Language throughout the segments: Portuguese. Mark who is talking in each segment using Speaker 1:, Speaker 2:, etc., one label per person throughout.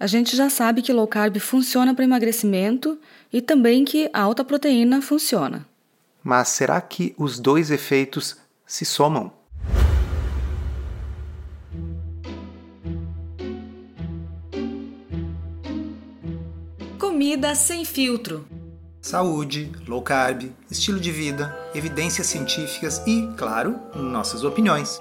Speaker 1: A gente já sabe que low carb funciona para emagrecimento e também que a alta proteína funciona.
Speaker 2: Mas será que os dois efeitos se somam?
Speaker 1: Comida sem filtro.
Speaker 2: Saúde, low carb, estilo de vida, evidências científicas e, claro, nossas opiniões.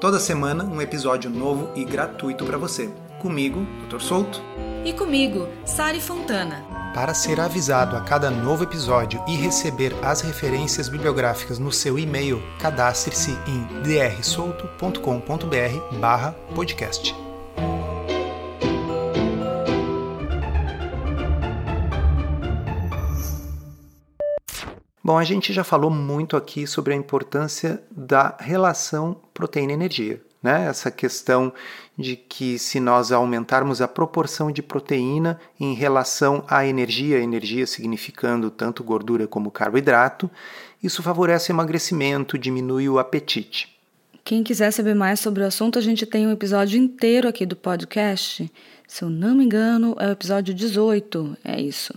Speaker 2: Toda semana um episódio novo e gratuito para você. Comigo, Dr. Souto.
Speaker 1: E comigo, Sari Fontana.
Speaker 2: Para ser avisado a cada novo episódio e receber as referências bibliográficas no seu e-mail, cadastre-se em drsolto.com.br/podcast. Bom, a gente já falou muito aqui sobre a importância da relação proteína-energia. Né? Essa questão de que se nós aumentarmos a proporção de proteína em relação à energia, energia significando tanto gordura como carboidrato, isso favorece o emagrecimento, diminui o apetite.
Speaker 1: Quem quiser saber mais sobre o assunto, a gente tem um episódio inteiro aqui do podcast. Se eu não me engano, é o episódio 18, é isso.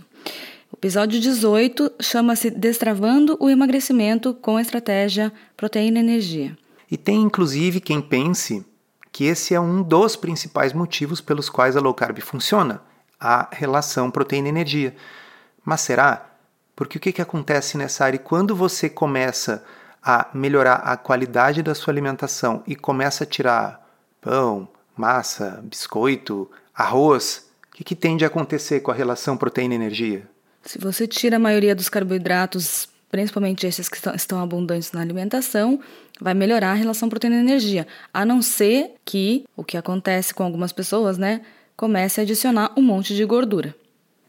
Speaker 1: O episódio 18 chama-se Destravando o Emagrecimento com a Estratégia Proteína Energia.
Speaker 2: E tem inclusive quem pense que esse é um dos principais motivos pelos quais a low carb funciona, a relação proteína-energia. Mas será? Porque o que, que acontece nessa área? Quando você começa a melhorar a qualidade da sua alimentação e começa a tirar pão, massa, biscoito, arroz, o que, que tende a acontecer com a relação proteína-energia?
Speaker 1: Se você tira a maioria dos carboidratos, principalmente esses que estão abundantes na alimentação, vai melhorar a relação proteína-energia, a não ser que o que acontece com algumas pessoas, né, comece a adicionar um monte de gordura.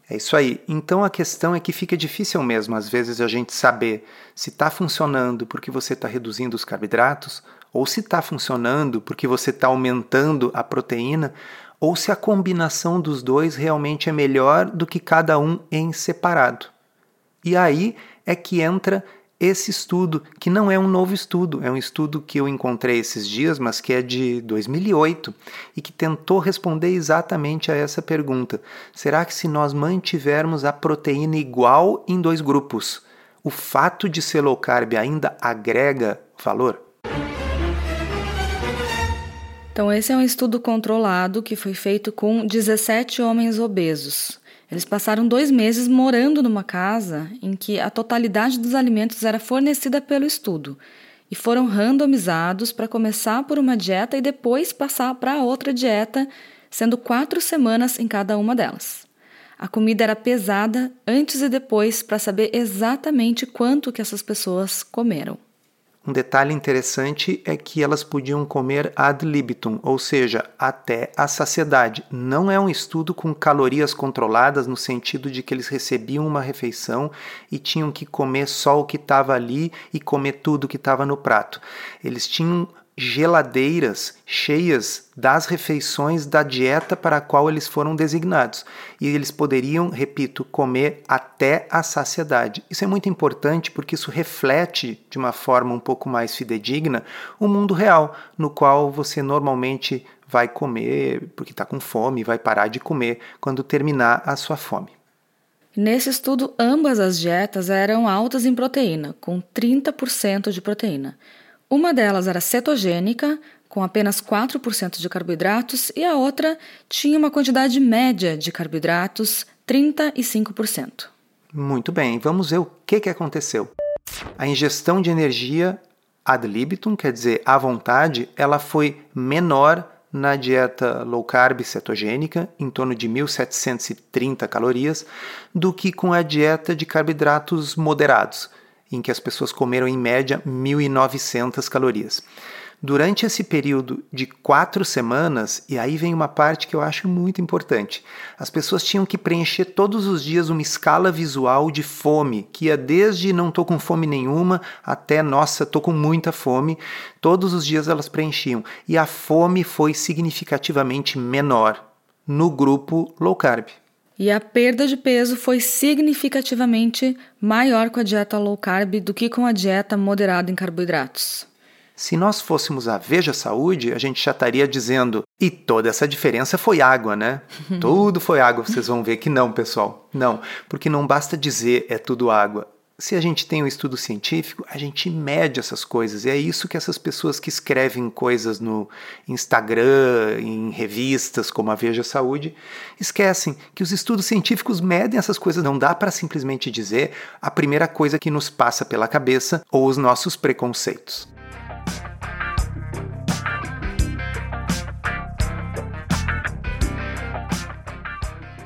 Speaker 2: É isso aí. Então a questão é que fica difícil mesmo, às vezes, a gente saber se está funcionando porque você está reduzindo os carboidratos, ou se está funcionando porque você está aumentando a proteína, ou se a combinação dos dois realmente é melhor do que cada um em separado. E aí é que entra esse estudo, que não é um novo estudo, é um estudo que eu encontrei esses dias, mas que é de 2008 e que tentou responder exatamente a essa pergunta: será que se nós mantivermos a proteína igual em dois grupos, o fato de ser low carb ainda agrega valor?
Speaker 1: Então, esse é um estudo controlado que foi feito com 17 homens obesos. Eles passaram dois meses morando numa casa em que a totalidade dos alimentos era fornecida pelo estudo e foram randomizados para começar por uma dieta e depois passar para outra dieta, sendo quatro semanas em cada uma delas. A comida era pesada antes e depois para saber exatamente quanto que essas pessoas comeram.
Speaker 2: Um detalhe interessante é que elas podiam comer ad libitum, ou seja, até a saciedade. Não é um estudo com calorias controladas no sentido de que eles recebiam uma refeição e tinham que comer só o que estava ali e comer tudo que estava no prato. Eles tinham geladeiras cheias das refeições da dieta para a qual eles foram designados. E eles poderiam, repito, comer até a saciedade. Isso é muito importante porque isso reflete de uma forma um pouco mais fidedigna o mundo real, no qual você normalmente vai comer porque está com fome, vai parar de comer quando terminar a sua fome.
Speaker 1: Nesse estudo, ambas as dietas eram altas em proteína, com 30% de proteína. Uma delas era cetogênica, com apenas 4% de carboidratos, e a outra tinha uma quantidade média de carboidratos, 35%.
Speaker 2: Muito bem, vamos ver o que, que aconteceu. A ingestão de energia ad libitum, quer dizer, à vontade, ela foi menor na dieta low carb cetogênica, em torno de 1.730 calorias, do que com a dieta de carboidratos moderados, em que as pessoas comeram em média 1.900 calorias. Durante esse período de quatro semanas, e aí vem uma parte que eu acho muito importante, as pessoas tinham que preencher todos os dias uma escala visual de fome, que ia desde não estou com fome nenhuma até nossa, estou com muita fome. Todos os dias elas preenchiam. E a fome foi significativamente menor no grupo low carb.
Speaker 1: E a perda de peso foi significativamente maior com a dieta low carb do que com a dieta moderada em carboidratos.
Speaker 2: Se nós fôssemos a Veja Saúde, a gente já estaria dizendo E toda essa diferença foi água, né? tudo foi água. Vocês vão ver que não, pessoal. Não, porque não basta dizer é tudo água se a gente tem um estudo científico, a gente mede essas coisas. E é isso que essas pessoas que escrevem coisas no Instagram, em revistas como a Veja Saúde, esquecem que os estudos científicos medem essas coisas. Não dá para simplesmente dizer a primeira coisa que nos passa pela cabeça ou os nossos preconceitos.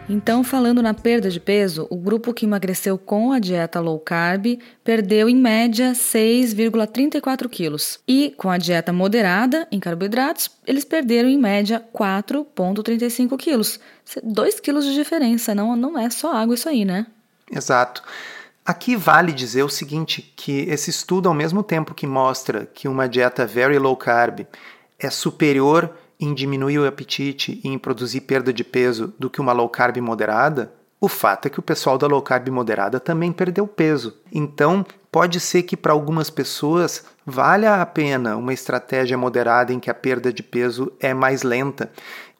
Speaker 1: Então, falando na perda de peso, o grupo que emagreceu com a dieta low carb perdeu em média 6,34 quilos. E com a dieta moderada em carboidratos, eles perderam em média 4,35 quilos. 2 quilos de diferença, não, não é só água isso aí, né?
Speaker 2: Exato. Aqui vale dizer o seguinte, que esse estudo, ao mesmo tempo que mostra que uma dieta very low carb é superior em diminuir o apetite e em produzir perda de peso do que uma low carb moderada, o fato é que o pessoal da low carb moderada também perdeu peso. Então, pode ser que para algumas pessoas valha a pena uma estratégia moderada em que a perda de peso é mais lenta.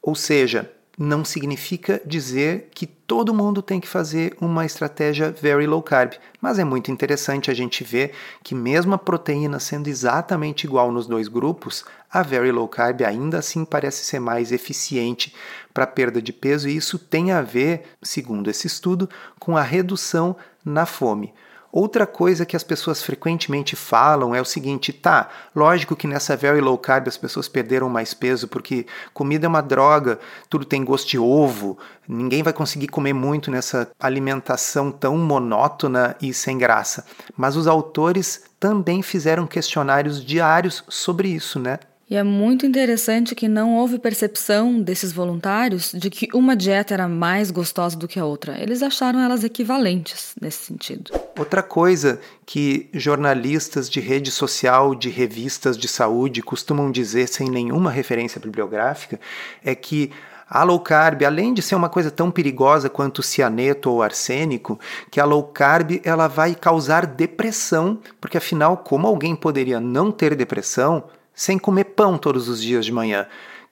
Speaker 2: Ou seja, não significa dizer que todo mundo tem que fazer uma estratégia very low carb, mas é muito interessante a gente ver que mesmo a proteína sendo exatamente igual nos dois grupos, a very low carb ainda assim parece ser mais eficiente para perda de peso e isso tem a ver, segundo esse estudo, com a redução na fome. Outra coisa que as pessoas frequentemente falam é o seguinte: tá, lógico que nessa very low carb as pessoas perderam mais peso porque comida é uma droga, tudo tem gosto de ovo, ninguém vai conseguir comer muito nessa alimentação tão monótona e sem graça. Mas os autores também fizeram questionários diários sobre isso, né?
Speaker 1: E é muito interessante que não houve percepção desses voluntários de que uma dieta era mais gostosa do que a outra. Eles acharam elas equivalentes nesse sentido.
Speaker 2: Outra coisa que jornalistas de rede social, de revistas de saúde costumam dizer sem nenhuma referência bibliográfica é que a low carb, além de ser uma coisa tão perigosa quanto cianeto ou arsênico, que a low carb ela vai causar depressão, porque afinal, como alguém poderia não ter depressão sem comer pão todos os dias de manhã.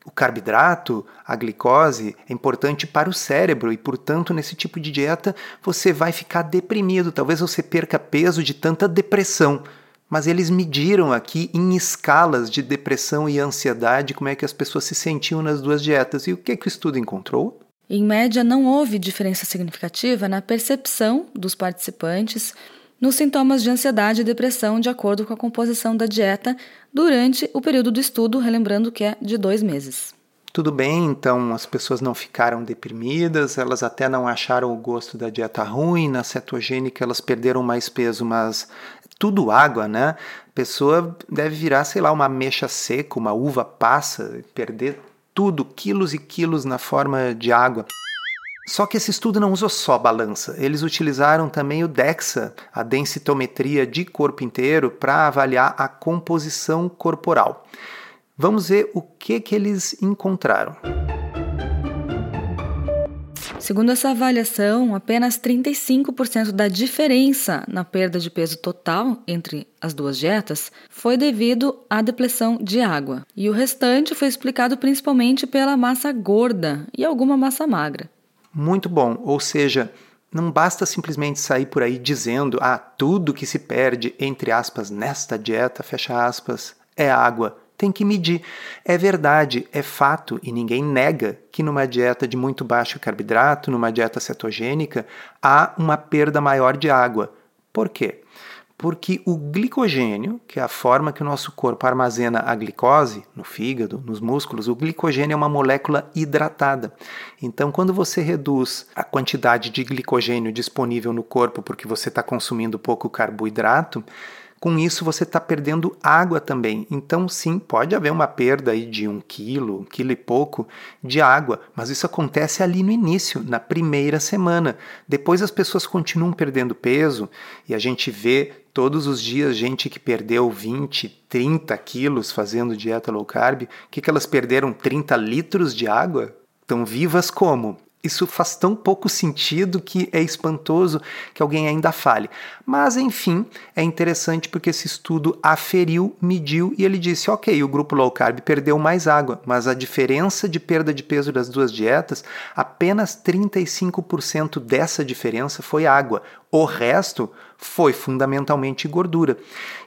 Speaker 2: O carboidrato, a glicose, é importante para o cérebro e, portanto, nesse tipo de dieta você vai ficar deprimido. Talvez você perca peso de tanta depressão. Mas eles mediram aqui em escalas de depressão e ansiedade como é que as pessoas se sentiam nas duas dietas. E o que, que o estudo encontrou?
Speaker 1: Em média, não houve diferença significativa na percepção dos participantes nos sintomas de ansiedade e depressão de acordo com a composição da dieta durante o período do estudo, relembrando que é de dois meses.
Speaker 2: Tudo bem, então as pessoas não ficaram deprimidas, elas até não acharam o gosto da dieta ruim, na cetogênica elas perderam mais peso, mas tudo água, né? A pessoa deve virar, sei lá, uma mecha seca, uma uva passa, perder tudo, quilos e quilos na forma de água. Só que esse estudo não usou só balança, eles utilizaram também o DEXA, a densitometria de corpo inteiro, para avaliar a composição corporal. Vamos ver o que, que eles encontraram.
Speaker 1: Segundo essa avaliação, apenas 35% da diferença na perda de peso total entre as duas dietas foi devido à depressão de água, e o restante foi explicado principalmente pela massa gorda e alguma massa magra
Speaker 2: muito bom. Ou seja, não basta simplesmente sair por aí dizendo, ah, tudo que se perde, entre aspas, nesta dieta, fecha aspas, é água. Tem que medir. É verdade, é fato, e ninguém nega que numa dieta de muito baixo carboidrato, numa dieta cetogênica, há uma perda maior de água. Por quê? Porque o glicogênio, que é a forma que o nosso corpo armazena a glicose no fígado, nos músculos, o glicogênio é uma molécula hidratada. Então, quando você reduz a quantidade de glicogênio disponível no corpo porque você está consumindo pouco carboidrato, com isso você está perdendo água também. Então, sim, pode haver uma perda aí de um quilo, um quilo e pouco de água, mas isso acontece ali no início, na primeira semana. Depois as pessoas continuam perdendo peso e a gente vê todos os dias gente que perdeu 20, 30 quilos fazendo dieta low carb. Que, que elas perderam? 30 litros de água? Estão vivas como? Isso faz tão pouco sentido que é espantoso que alguém ainda fale. Mas, enfim, é interessante porque esse estudo aferiu, mediu e ele disse: ok, o grupo low carb perdeu mais água, mas a diferença de perda de peso das duas dietas, apenas 35% dessa diferença foi água. O resto foi fundamentalmente gordura.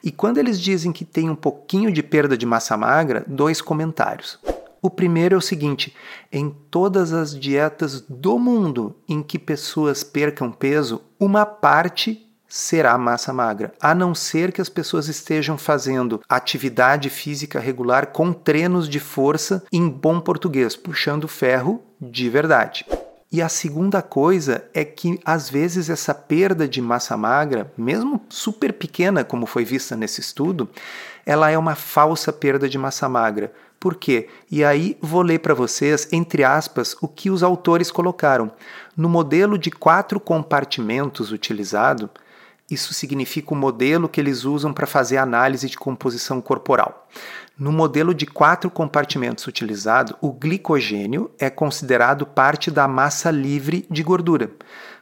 Speaker 2: E quando eles dizem que tem um pouquinho de perda de massa magra, dois comentários. O primeiro é o seguinte: em todas as dietas do mundo em que pessoas percam peso, uma parte será massa magra, a não ser que as pessoas estejam fazendo atividade física regular com treinos de força em bom português, puxando ferro de verdade. E a segunda coisa é que às vezes essa perda de massa magra, mesmo super pequena como foi vista nesse estudo, ela é uma falsa perda de massa magra. Por quê? E aí vou ler para vocês, entre aspas, o que os autores colocaram. No modelo de quatro compartimentos utilizado, isso significa o modelo que eles usam para fazer análise de composição corporal. No modelo de quatro compartimentos utilizado, o glicogênio é considerado parte da massa livre de gordura.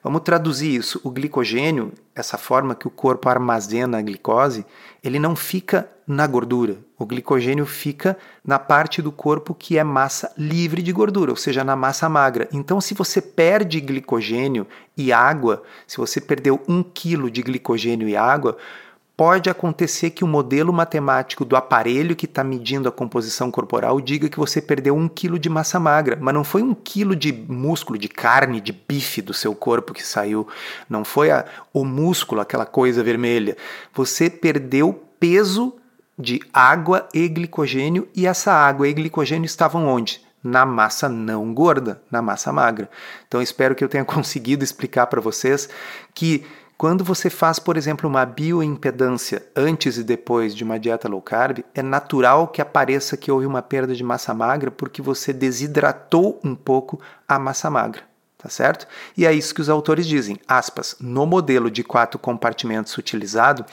Speaker 2: Vamos traduzir isso. O glicogênio, essa forma que o corpo armazena a glicose, ele não fica na gordura. O glicogênio fica na parte do corpo que é massa livre de gordura, ou seja, na massa magra. Então, se você perde glicogênio e água, se você perdeu um quilo de glicogênio e água, pode acontecer que o modelo matemático do aparelho que está medindo a composição corporal diga que você perdeu um quilo de massa magra, mas não foi um quilo de músculo, de carne, de bife do seu corpo que saiu, não foi a, o músculo, aquela coisa vermelha. Você perdeu peso de água e glicogênio e essa água e glicogênio estavam onde? Na massa não gorda, na massa magra. Então espero que eu tenha conseguido explicar para vocês que quando você faz, por exemplo, uma bioimpedância antes e depois de uma dieta low carb, é natural que apareça que houve uma perda de massa magra porque você desidratou um pouco a massa magra. Tá certo? E é isso que os autores dizem, aspas, no modelo de quatro compartimentos utilizado,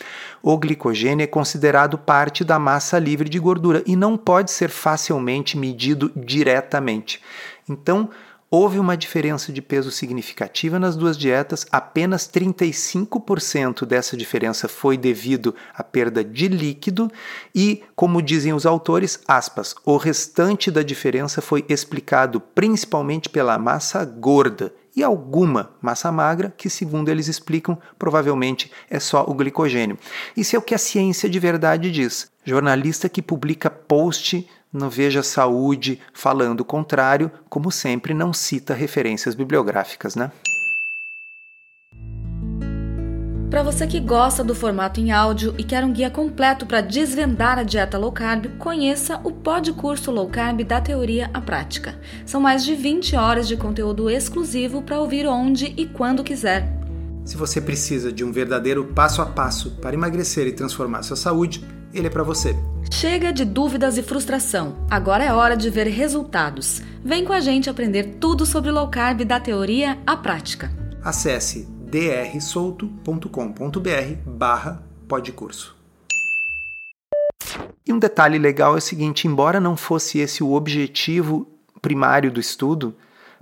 Speaker 2: o glicogênio é considerado parte da massa livre de gordura e não pode ser facilmente medido diretamente. Então, houve uma diferença de peso significativa nas duas dietas, apenas 35% dessa diferença foi devido à perda de líquido e, como dizem os autores, aspas, o restante da diferença foi explicado principalmente pela massa gorda e alguma massa magra, que, segundo eles explicam, provavelmente é só o glicogênio. Isso é o que a ciência de verdade diz. Jornalista que publica post no Veja Saúde falando o contrário, como sempre, não cita referências bibliográficas, né?
Speaker 1: Para você que gosta do formato em áudio e quer um guia completo para desvendar a dieta low carb, conheça o Podcurso Low Carb da Teoria à Prática. São mais de 20 horas de conteúdo exclusivo para ouvir onde e quando quiser.
Speaker 2: Se você precisa de um verdadeiro passo a passo para emagrecer e transformar sua saúde, ele é para você.
Speaker 1: Chega de dúvidas e frustração. Agora é hora de ver resultados. Vem com a gente aprender tudo sobre low carb da teoria à prática.
Speaker 2: Acesse drsolto.com.br barra podcurso. E um detalhe legal é o seguinte, embora não fosse esse o objetivo primário do estudo,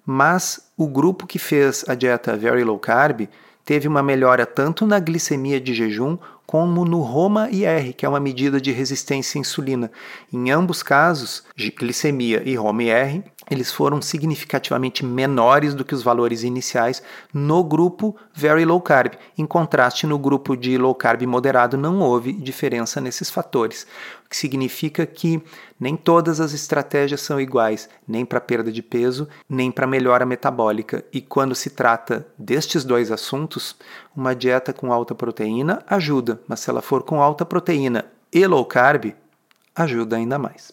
Speaker 2: mas o grupo que fez a dieta Very Low Carb teve uma melhora tanto na glicemia de jejum como no Roma-IR, que é uma medida de resistência à insulina. Em ambos casos, glicemia e Roma-IR, eles foram significativamente menores do que os valores iniciais no grupo Very Low Carb. Em contraste, no grupo de Low Carb moderado não houve diferença nesses fatores, o que significa que nem todas as estratégias são iguais, nem para perda de peso, nem para melhora metabólica. E quando se trata destes dois assuntos, uma dieta com alta proteína ajuda, mas se ela for com alta proteína e low carb, ajuda ainda mais.